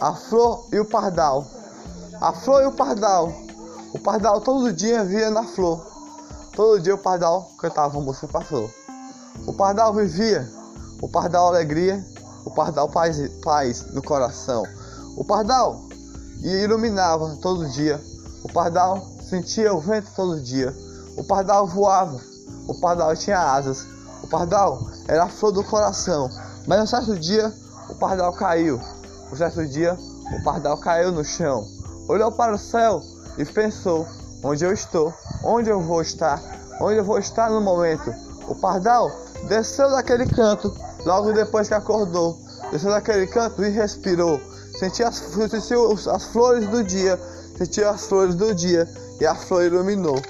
a flor e o pardal. A flor e o pardal. O pardal todo dia via na flor. Todo dia o pardal cantava música para a flor. O pardal vivia, o pardal alegria, o pardal paz, paz no coração. O pardal iluminava todo dia. O pardal sentia o vento todo dia. O pardal voava. O pardal tinha asas. O pardal era a flor do coração. Mas um certo dia o pardal caiu. Um certo dia o pardal caiu no chão. Olhou para o céu e pensou: onde eu estou? Onde eu vou estar? Onde eu vou estar no momento? O pardal desceu daquele canto logo depois que acordou. Desceu daquele canto e respirou. Sentiu as, sentiu as flores do dia. Sentiu as flores do dia e a flor iluminou.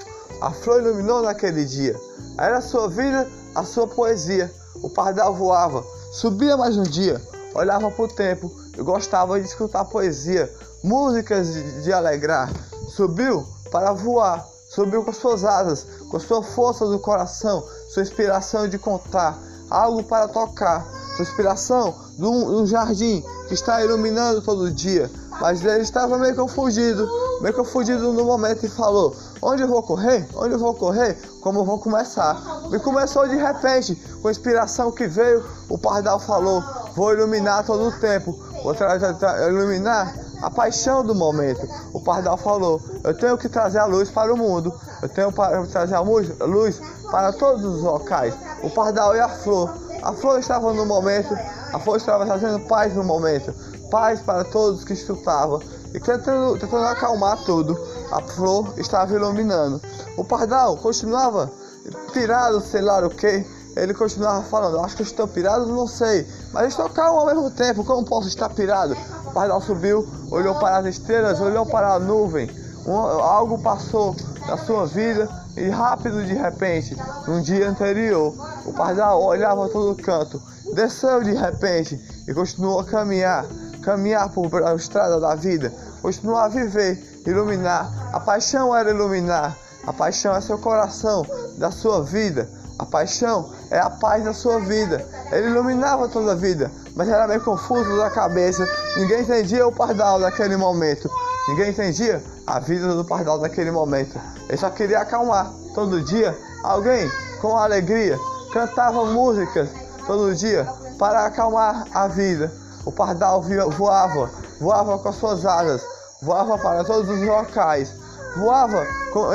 A flor iluminou naquele dia. Era a sua vida, a sua poesia. O pardal voava, subia mais um dia, olhava para o tempo e gostava de escutar poesia, músicas de, de alegrar. Subiu para voar, subiu com suas asas, com sua força do coração, sua inspiração de contar, algo para tocar, sua inspiração de um, jardim que está iluminando todo dia. Mas ele estava meio confundido, meio confundido no momento e falou: Onde eu vou correr? Onde eu vou correr? Como eu vou começar? E começou de repente, com a inspiração que veio, o pardal falou: Vou iluminar todo o tempo, vou iluminar a paixão do momento. O pardal falou: Eu tenho que trazer a luz para o mundo, eu tenho que trazer a luz para todos os locais. O pardal e a flor. A flor estava no momento, a flor estava trazendo paz no momento, paz para todos que escutavam e tentando, tentando acalmar tudo. A flor estava iluminando. O pardal continuava pirado, sei lá o que. Ele continuava falando, acho que estou pirado, não sei, mas estou calmo ao mesmo tempo, como posso estar pirado? O pardal subiu, olhou para as estrelas, olhou para a nuvem, um, algo passou na sua vida e rápido de repente, no dia anterior, o pardal olhava todo canto, desceu de repente e continuou a caminhar, caminhar por a estrada da vida, continuou a viver, iluminar. A paixão era iluminar, a paixão é seu coração, da sua vida. A paixão é a paz da sua vida. Ele iluminava toda a vida, mas era meio confuso da cabeça. Ninguém entendia o pardal daquele momento. Ninguém entendia a vida do pardal daquele momento. Ele só queria acalmar. Todo dia, alguém com alegria cantava músicas todo dia para acalmar a vida. O pardal voava, voava com as suas asas, voava para todos os locais, voava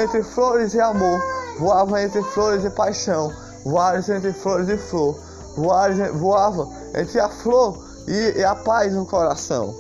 entre flores e amor voava entre flores e paixão, voava entre flores e flor, voava, voava entre a flor e, e a paz no coração.